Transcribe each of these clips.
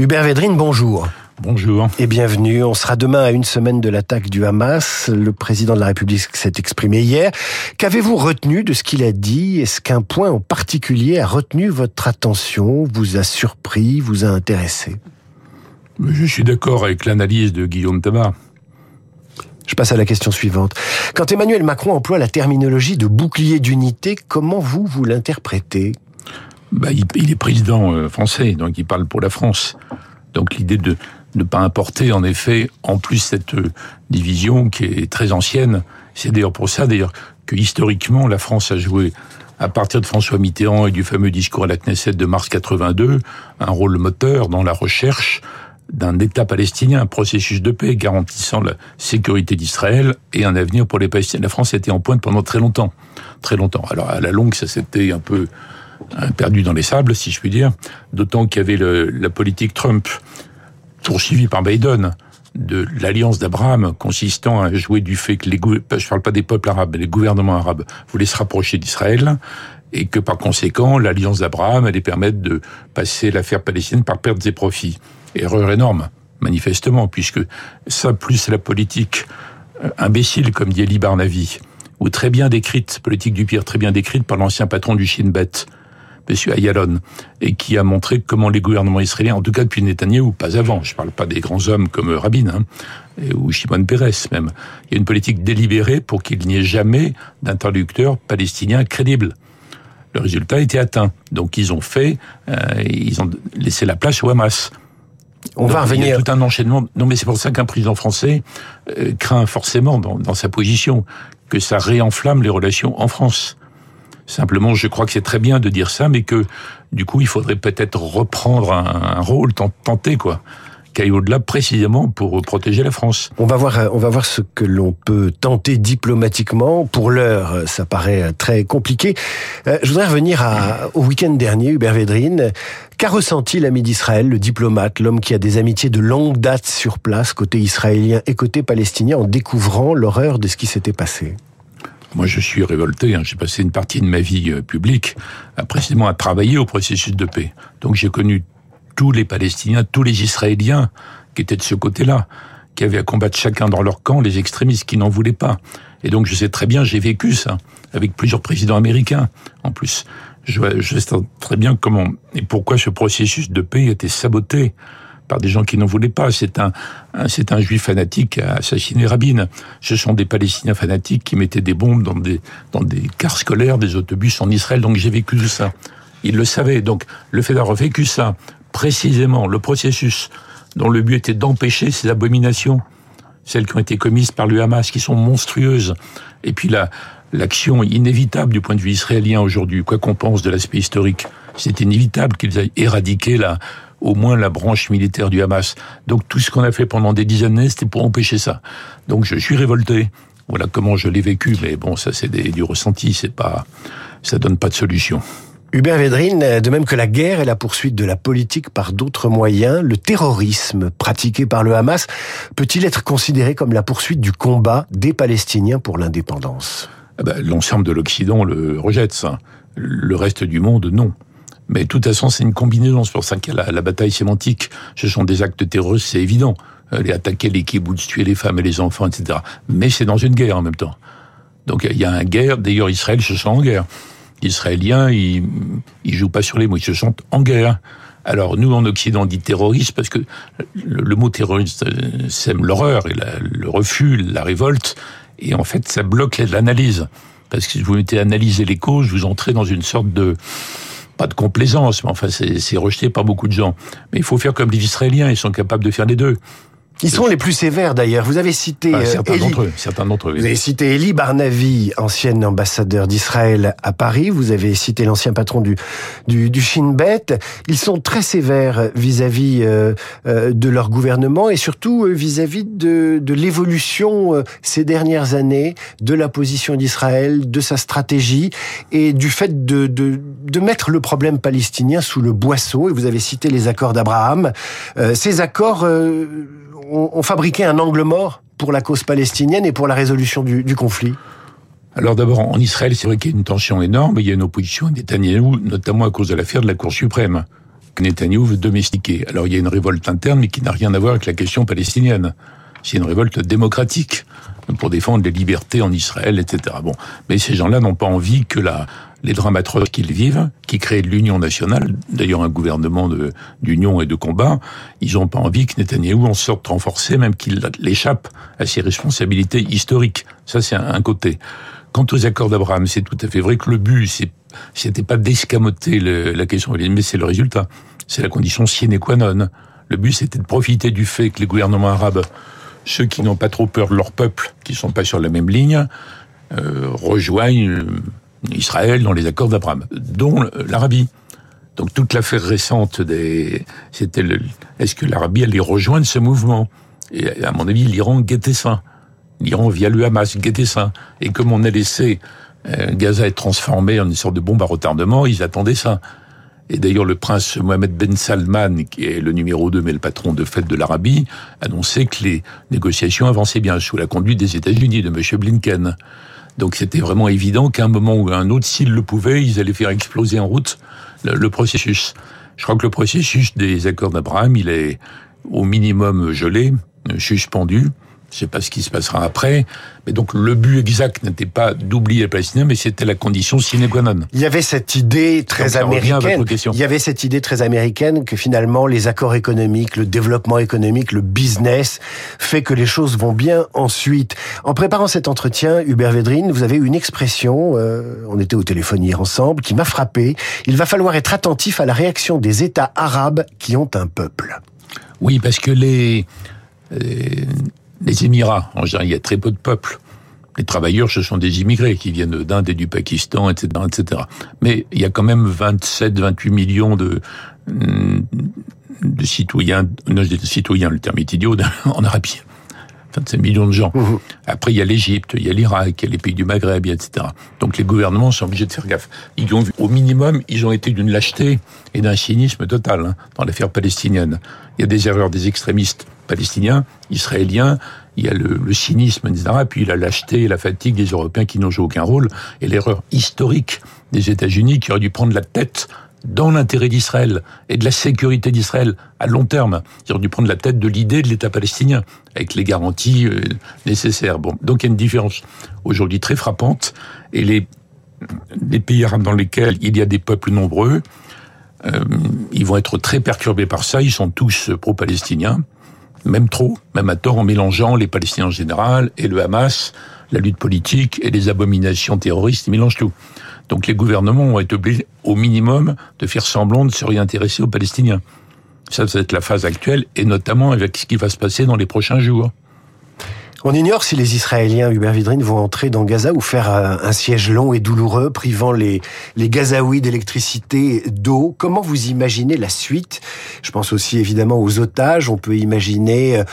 Hubert Védrine, bonjour. Bonjour. Et bienvenue. On sera demain à une semaine de l'attaque du Hamas. Le président de la République s'est exprimé hier. Qu'avez-vous retenu de ce qu'il a dit? Est-ce qu'un point en particulier a retenu votre attention, vous a surpris, vous a intéressé? Je suis d'accord avec l'analyse de Guillaume Tabar. Je passe à la question suivante. Quand Emmanuel Macron emploie la terminologie de bouclier d'unité, comment vous, vous l'interprétez? Bah, il, est président euh, français, donc il parle pour la France. Donc l'idée de ne pas importer, en effet, en plus cette euh, division qui est très ancienne, c'est d'ailleurs pour ça, d'ailleurs, que historiquement, la France a joué à partir de François Mitterrand et du fameux discours à la Knesset de mars 82, un rôle moteur dans la recherche d'un État palestinien, un processus de paix garantissant la sécurité d'Israël et un avenir pour les Palestiniens. La France était en pointe pendant très longtemps, très longtemps. Alors à la longue, ça s'était un peu perdu dans les sables, si je puis dire. D'autant qu'il y avait la politique Trump, poursuivie par Biden, de l'alliance d'Abraham, consistant à jouer du fait que les je parle pas des peuples arabes, mais les gouvernements arabes voulaient se rapprocher d'Israël, et que par conséquent, l'alliance d'Abraham allait permettre de passer l'affaire palestinienne par perte des profits. Erreur énorme, manifestement, puisque ça, plus la politique euh, imbécile, comme dit Eli Barnavi, ou très bien décrite, politique du pire, très bien décrite par l'ancien patron du Shin Bet, M. Ayalon, et qui a montré comment les gouvernements israéliens, en tout cas depuis Netanyahou, pas avant, je ne parle pas des grands hommes comme Rabin, hein, ou Shimon Peres même, il y a une politique délibérée pour qu'il n'y ait jamais d'interlocuteur palestinien crédible. Le résultat a été atteint. Donc ils ont fait, euh, ils ont laissé la place au Hamas. On va revenir. Il y a tout un enchaînement. Non, mais c'est pour ça qu'un président français euh, craint forcément dans, dans, sa position que ça réenflamme les relations en France. Simplement, je crois que c'est très bien de dire ça, mais que du coup, il faudrait peut-être reprendre un, rôle, tenter quoi qu'aille au-delà précisément pour protéger la France. On va voir, on va voir ce que l'on peut tenter diplomatiquement. Pour l'heure, ça paraît très compliqué. Euh, je voudrais revenir au week-end dernier, Hubert Védrine. Qu'a ressenti l'ami d'Israël, le diplomate, l'homme qui a des amitiés de longue date sur place, côté israélien et côté palestinien, en découvrant l'horreur de ce qui s'était passé? Moi, je suis révolté. Hein. J'ai passé une partie de ma vie euh, publique à, précisément à travailler au processus de paix. Donc, j'ai connu tous les Palestiniens, tous les Israéliens qui étaient de ce côté-là, qui avaient à combattre chacun dans leur camp les extrémistes qui n'en voulaient pas. Et donc, je sais très bien, j'ai vécu ça avec plusieurs présidents américains. En plus, je, je sais très bien comment et pourquoi ce processus de paix été saboté par des gens qui n'en voulaient pas. C'est un, c'est un juif fanatique qui a assassiné Rabin. Ce sont des Palestiniens fanatiques qui mettaient des bombes dans des, dans des cars scolaires, des autobus en Israël. Donc j'ai vécu tout ça. Ils le savaient. Donc le fait d'avoir vécu ça, précisément, le processus dont le but était d'empêcher ces abominations, celles qui ont été commises par le Hamas, qui sont monstrueuses, et puis la, l'action inévitable du point de vue israélien aujourd'hui, quoi qu'on pense de l'aspect historique, c'est inévitable qu'ils aient éradiqué la, au moins la branche militaire du Hamas. Donc tout ce qu'on a fait pendant des dizaines d'années, c'était pour empêcher ça. Donc je suis révolté. Voilà comment je l'ai vécu, mais bon, ça c'est du ressenti, c'est pas, ça donne pas de solution. Hubert Védrine, de même que la guerre et la poursuite de la politique par d'autres moyens, le terrorisme pratiqué par le Hamas peut-il être considéré comme la poursuite du combat des Palestiniens pour l'indépendance? Ah ben, L'ensemble de l'Occident le rejette, ça. Le reste du monde, non. Mais de toute façon, c'est une combinaison. C'est pour ça qu'il y a la, bataille sémantique. Ce sont des actes terroristes, c'est évident. Les attaquer les kibbutz, tuer les femmes et les enfants, etc. Mais c'est dans une guerre en même temps. Donc il y a une guerre. D'ailleurs, Israël se sent en guerre. Les Israéliens, ils, ils jouent pas sur les mots, ils se sentent en guerre. Alors nous, en Occident, on dit terroriste parce que le, mot terroriste euh, sème l'horreur et le refus, la révolte. Et en fait, ça bloque l'analyse. Parce que si vous mettez à analyser les causes, vous entrez dans une sorte de pas de complaisance, mais enfin c'est rejeté par beaucoup de gens. Mais il faut faire comme les Israéliens, ils sont capables de faire les deux. Ils sont les plus sévères d'ailleurs. Vous avez cité ah, certains d'entre eux. Certains d'entre eux. Vous avez cité Elie Barnavi, ancienne ambassadeur d'Israël à Paris. Vous avez cité l'ancien patron du du, du Shin Bet. Ils sont très sévères vis-à-vis euh, euh, de leur gouvernement et surtout euh, vis-à-vis de, de l'évolution ces dernières années de la position d'Israël, de sa stratégie et du fait de, de, de mettre le problème palestinien sous le boisseau. Et vous avez cité les accords d'Abraham. ces accords ont, fabriqué un angle mort pour la cause palestinienne et pour la résolution du, conflit alors d'abord, en Israël, c'est vrai qu'il y a une tension énorme, il y a une opposition à Netanyahou, notamment à cause de l'affaire de la Cour suprême. que Netanyahu veut domestiquer. Alors il y a une révolte interne, mais qui n'a rien à voir avec la question palestinienne. C'est une révolte démocratique pour défendre les libertés en Israël, etc. Bon, mais ces gens-là n'ont pas envie que la, les drames atroces qu'ils vivent, qui créent l'union nationale, d'ailleurs un gouvernement d'union et de combat, ils n'ont pas envie que Netanyahou en sorte renforcé, même qu'il échappe à ses responsabilités historiques. Ça, c'est un, côté. Quant aux accords d'Abraham, c'est tout à fait vrai que le but, c'était pas d'escamoter la question, mais c'est le résultat. C'est la condition sine qua non. Le but, c'était de profiter du fait que les gouvernements arabes ceux qui n'ont pas trop peur de leur peuple, qui sont pas sur la même ligne, euh, rejoignent Israël dans les accords d'Abraham, dont l'Arabie. Donc toute l'affaire récente des, c'était est-ce que l'Arabie allait rejoindre ce mouvement? Et à mon avis, l'Iran guettait ça. L'Iran via le Hamas guettait ça. Et comme on a laissé euh, Gaza être transformé en une sorte de bombe à retardement, ils attendaient ça. Et d'ailleurs, le prince Mohamed Ben Salman, qui est le numéro 2, mais le patron de fête de l'Arabie, annonçait que les négociations avançaient bien sous la conduite des États-Unis, de M. Blinken. Donc c'était vraiment évident qu'à un moment ou à un autre, s'ils le pouvaient, ils allaient faire exploser en route le, processus. Je crois que le processus des accords d'Abraham, il est au minimum gelé, suspendu. Je sais pas ce qui se passera après. Mais donc, le but exact n'était pas d'oublier les Palestiniens, mais c'était la condition sine qua non. Il y avait cette idée très américaine. Il y avait cette idée très américaine que finalement, les accords économiques, le développement économique, le business fait que les choses vont bien ensuite. En préparant cet entretien, Hubert Védrine, vous avez une expression, euh, on était au téléphone hier ensemble, qui m'a frappé. Il va falloir être attentif à la réaction des États arabes qui ont un peuple. Oui, parce que les, les les Émirats, en général, il y a très peu de peuples. Les travailleurs, ce sont des immigrés qui viennent d'Inde et du Pakistan, etc., etc. Mais il y a quand même 27, 28 millions de, mm, de citoyens, non, de citoyens, le terme est idiot, en Arabie. 27 millions de gens. Mmh. Après, il y a l'Égypte, il y a l'Irak, il y a les pays du Maghreb, etc. Donc les gouvernements sont obligés de faire gaffe. Ils ont, au minimum, ils ont été d'une lâcheté et d'un cynisme total hein, dans l'affaire palestinienne. Il y a des erreurs des extrémistes palestiniens, israéliens, il y a le, cynisme, etc. Puis la lâcheté et la fatigue des Européens qui n'ont joué aucun rôle, et l'erreur historique des États-Unis qui auraient dû prendre la tête dans l'intérêt d'Israël et de la sécurité d'Israël à long terme. Ils auraient dû prendre la tête de l'idée de l'État palestinien avec les garanties euh, nécessaires. Bon, donc il y a une différence aujourd'hui très frappante et les, les pays arabes dans lesquels il y a des peuples nombreux, euh, ils vont être très perturbés par ça. Ils sont tous pro-palestiniens même trop, même à tort, en mélangeant les Palestiniens en général et le Hamas, la lutte politique et les abominations terroristes, ils mélangent tout. Donc les gouvernements vont être obligés, au minimum, de faire semblant de se réintéresser aux Palestiniens. Ça, ça va être la phase actuelle, et notamment avec ce qui va se passer dans les prochains jours. On ignore si les Israéliens, Hubert Vidrine, vont entrer dans Gaza ou faire un siège long et douloureux, privant les, les Gazaouis d'électricité, d'eau. Comment vous imaginez la suite? Je pense aussi évidemment aux otages. On peut imaginer euh,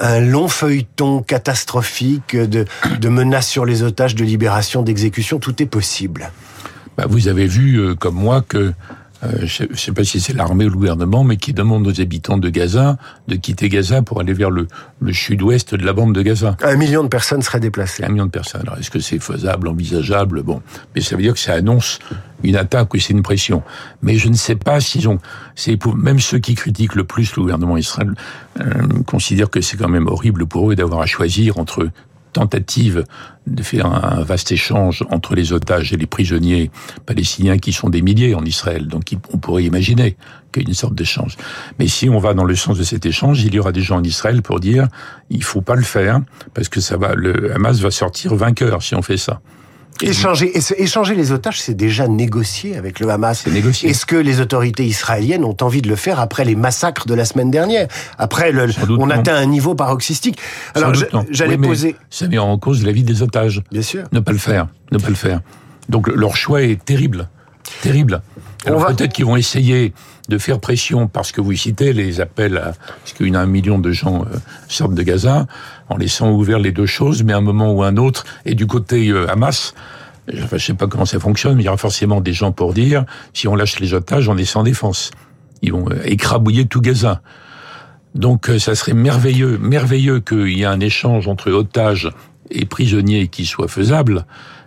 un long feuilleton catastrophique de, de menaces sur les otages, de libération, d'exécution. Tout est possible. Bah, vous avez vu, euh, comme moi, que euh, je ne sais pas si c'est l'armée ou le gouvernement, mais qui demande aux habitants de Gaza de quitter Gaza pour aller vers le, le sud-ouest de la bande de Gaza. Un million de personnes seraient déplacées. Un million de personnes. Alors, est-ce que c'est faisable, envisageable? Bon, mais ça veut dire que ça annonce une attaque ou c'est une pression. Mais je ne sais pas s'ils ont. C'est pour même ceux qui critiquent le plus le gouvernement israélien euh, considèrent que c'est quand même horrible pour eux d'avoir à choisir entre tentative de faire un vaste échange entre les otages et les prisonniers palestiniens qui sont des milliers en Israël. Donc on pourrait imaginer qu'il y ait une sorte d'échange. Mais si on va dans le sens de cet échange, il y aura des gens en Israël pour dire il faut pas le faire parce que ça va, le Hamas va sortir vainqueur si on fait ça. Échanger, échanger les otages, c'est déjà négocié avec le Hamas. C'est négocié. Est-ce que les autorités israéliennes ont envie de le faire après les massacres de la semaine dernière? Après, le, on atteint un niveau paroxystique. Alors, j'allais poser. Ça met en cause la vie des otages. Bien sûr. Ne pas le faire. Ne pas le faire. Donc leur choix est terrible, terrible. Alors peut-être qu'ils vont essayer de faire pression parce que vous citez les appels à parce qu'il y a un million de gens euh, sortent de Gaza en laissant ouvert les deux choses, mais à un moment ou un autre, et du côté euh, Hamas, enfin, je sais pas comment ça fonctionne, mais il y aura forcément des gens pour dire si on lâche les otages, on est sans défense. Ils vont euh, écrabouiller tout Gaza. Donc ça serait merveilleux, merveilleux qu'il y ait un échange entre otages et prisonniers qui soit faisable,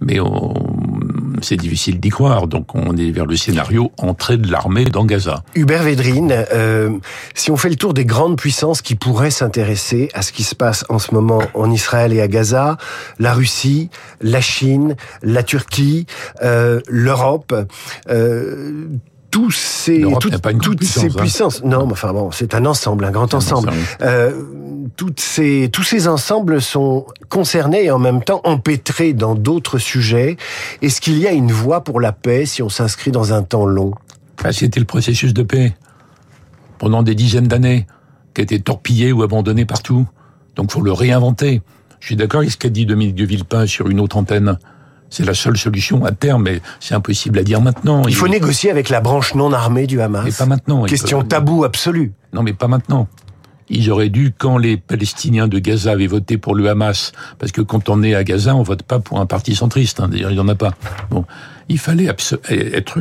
mais on, c'est difficile d'y croire. Donc on est vers le scénario entrée de l'armée dans Gaza. Hubert Védrine, euh, si on fait le tour des grandes puissances qui pourraient s'intéresser à ce qui se passe en ce moment en Israël et à Gaza, la Russie, la Chine, la Turquie, euh, l'Europe, euh, tous ces, toutes ces hein. puissances. Non, mais enfin bon, c'est un ensemble, un grand ensemble. Euh, toutes ces, tous ces ensembles sont concernés et en même temps empêtrés dans d'autres sujets. Est-ce qu'il y a une voie pour la paix si on s'inscrit dans un temps long? Ah, C'était le processus de paix pendant des dizaines d'années, qui a été torpillé ou abandonné partout. Donc, faut le réinventer. Je suis d'accord avec ce qu'a dit Dominique de Villepin sur une autre antenne. C'est la seule solution à terme, mais c'est impossible à dire maintenant. Il faut négocier avec la branche non armée du Hamas. Mais pas maintenant. Question tabou absolue. Non, mais pas maintenant. Ils auraient dû, quand les Palestiniens de Gaza avaient voté pour le Hamas, parce que quand on est à Gaza, on vote pas pour un parti centriste. Hein, D'ailleurs, il n'y en a pas. Bon, il fallait être,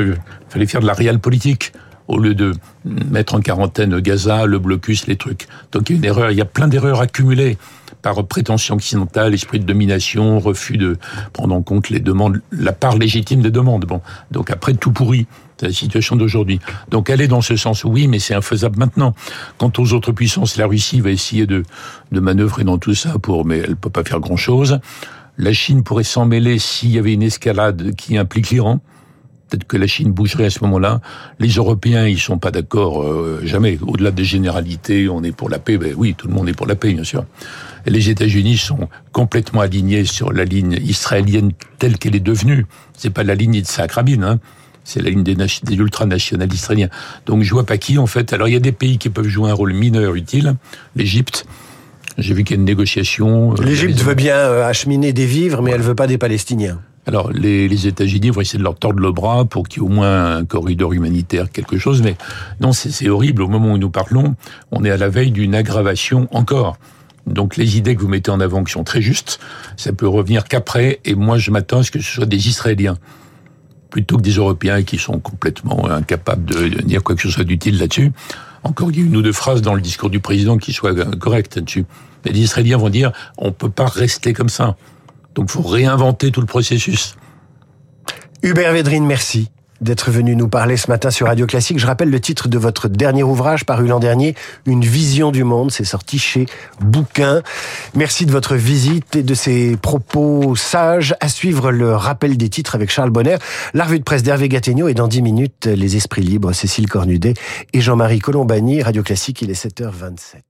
fallait faire de la réelle politique au lieu de mettre en quarantaine Gaza, le blocus, les trucs. Donc il y a une erreur. Il y a plein d'erreurs accumulées par prétention occidentale, esprit de domination, refus de prendre en compte les demandes, la part légitime des demandes. Bon, donc après tout pourri, c'est la situation d'aujourd'hui. Donc elle est dans ce sens, oui, mais c'est infaisable maintenant. Quant aux autres puissances, la Russie va essayer de, de manœuvrer dans tout ça pour, mais elle peut pas faire grand chose. La Chine pourrait s'en mêler s'il y avait une escalade qui implique l'Iran. Peut-être que la Chine bougerait à ce moment-là. Les Européens, ils sont pas d'accord euh, jamais. Au-delà des généralités, on est pour la paix. Ben oui, tout le monde est pour la paix, bien sûr. Et les États-Unis sont complètement alignés sur la ligne israélienne telle qu'elle est devenue. C'est pas la ligne de Sakrabin, hein. C'est la ligne des, des ultranationalistes israéliens. Donc je vois pas qui en fait. Alors il y a des pays qui peuvent jouer un rôle mineur utile. L'Égypte. J'ai vu qu'il y a une négociation. Euh, L'Égypte veut bien euh, acheminer des vivres, mais elle veut pas des Palestiniens. Alors, les, États-Unis vont essayer de leur tordre le bras pour qu'il y ait au moins un corridor humanitaire, quelque chose. Mais non, c'est horrible. Au moment où nous parlons, on est à la veille d'une aggravation encore. Donc les idées que vous mettez en avant qui sont très justes, ça peut revenir qu'après. Et moi, je m'attends à ce que ce soit des Israéliens plutôt que des Européens qui sont complètement incapables de dire quoi que ce soit d'utile là-dessus. Encore, y a une ou deux phrases dans le discours du président qui soient correctes là-dessus. Mais les Israéliens vont dire, on peut pas rester comme ça. Donc, il faut réinventer tout le processus. Hubert Védrine, merci d'être venu nous parler ce matin sur Radio Classique. Je rappelle le titre de votre dernier ouvrage paru l'an dernier, Une vision du monde. C'est sorti chez Bouquin. Merci de votre visite et de ces propos sages. À suivre le rappel des titres avec Charles Bonner, la revue de presse d'Hervé Gattegno et dans 10 minutes, les esprits libres, Cécile Cornudet et Jean-Marie Colombani. Radio Classique, il est 7h27.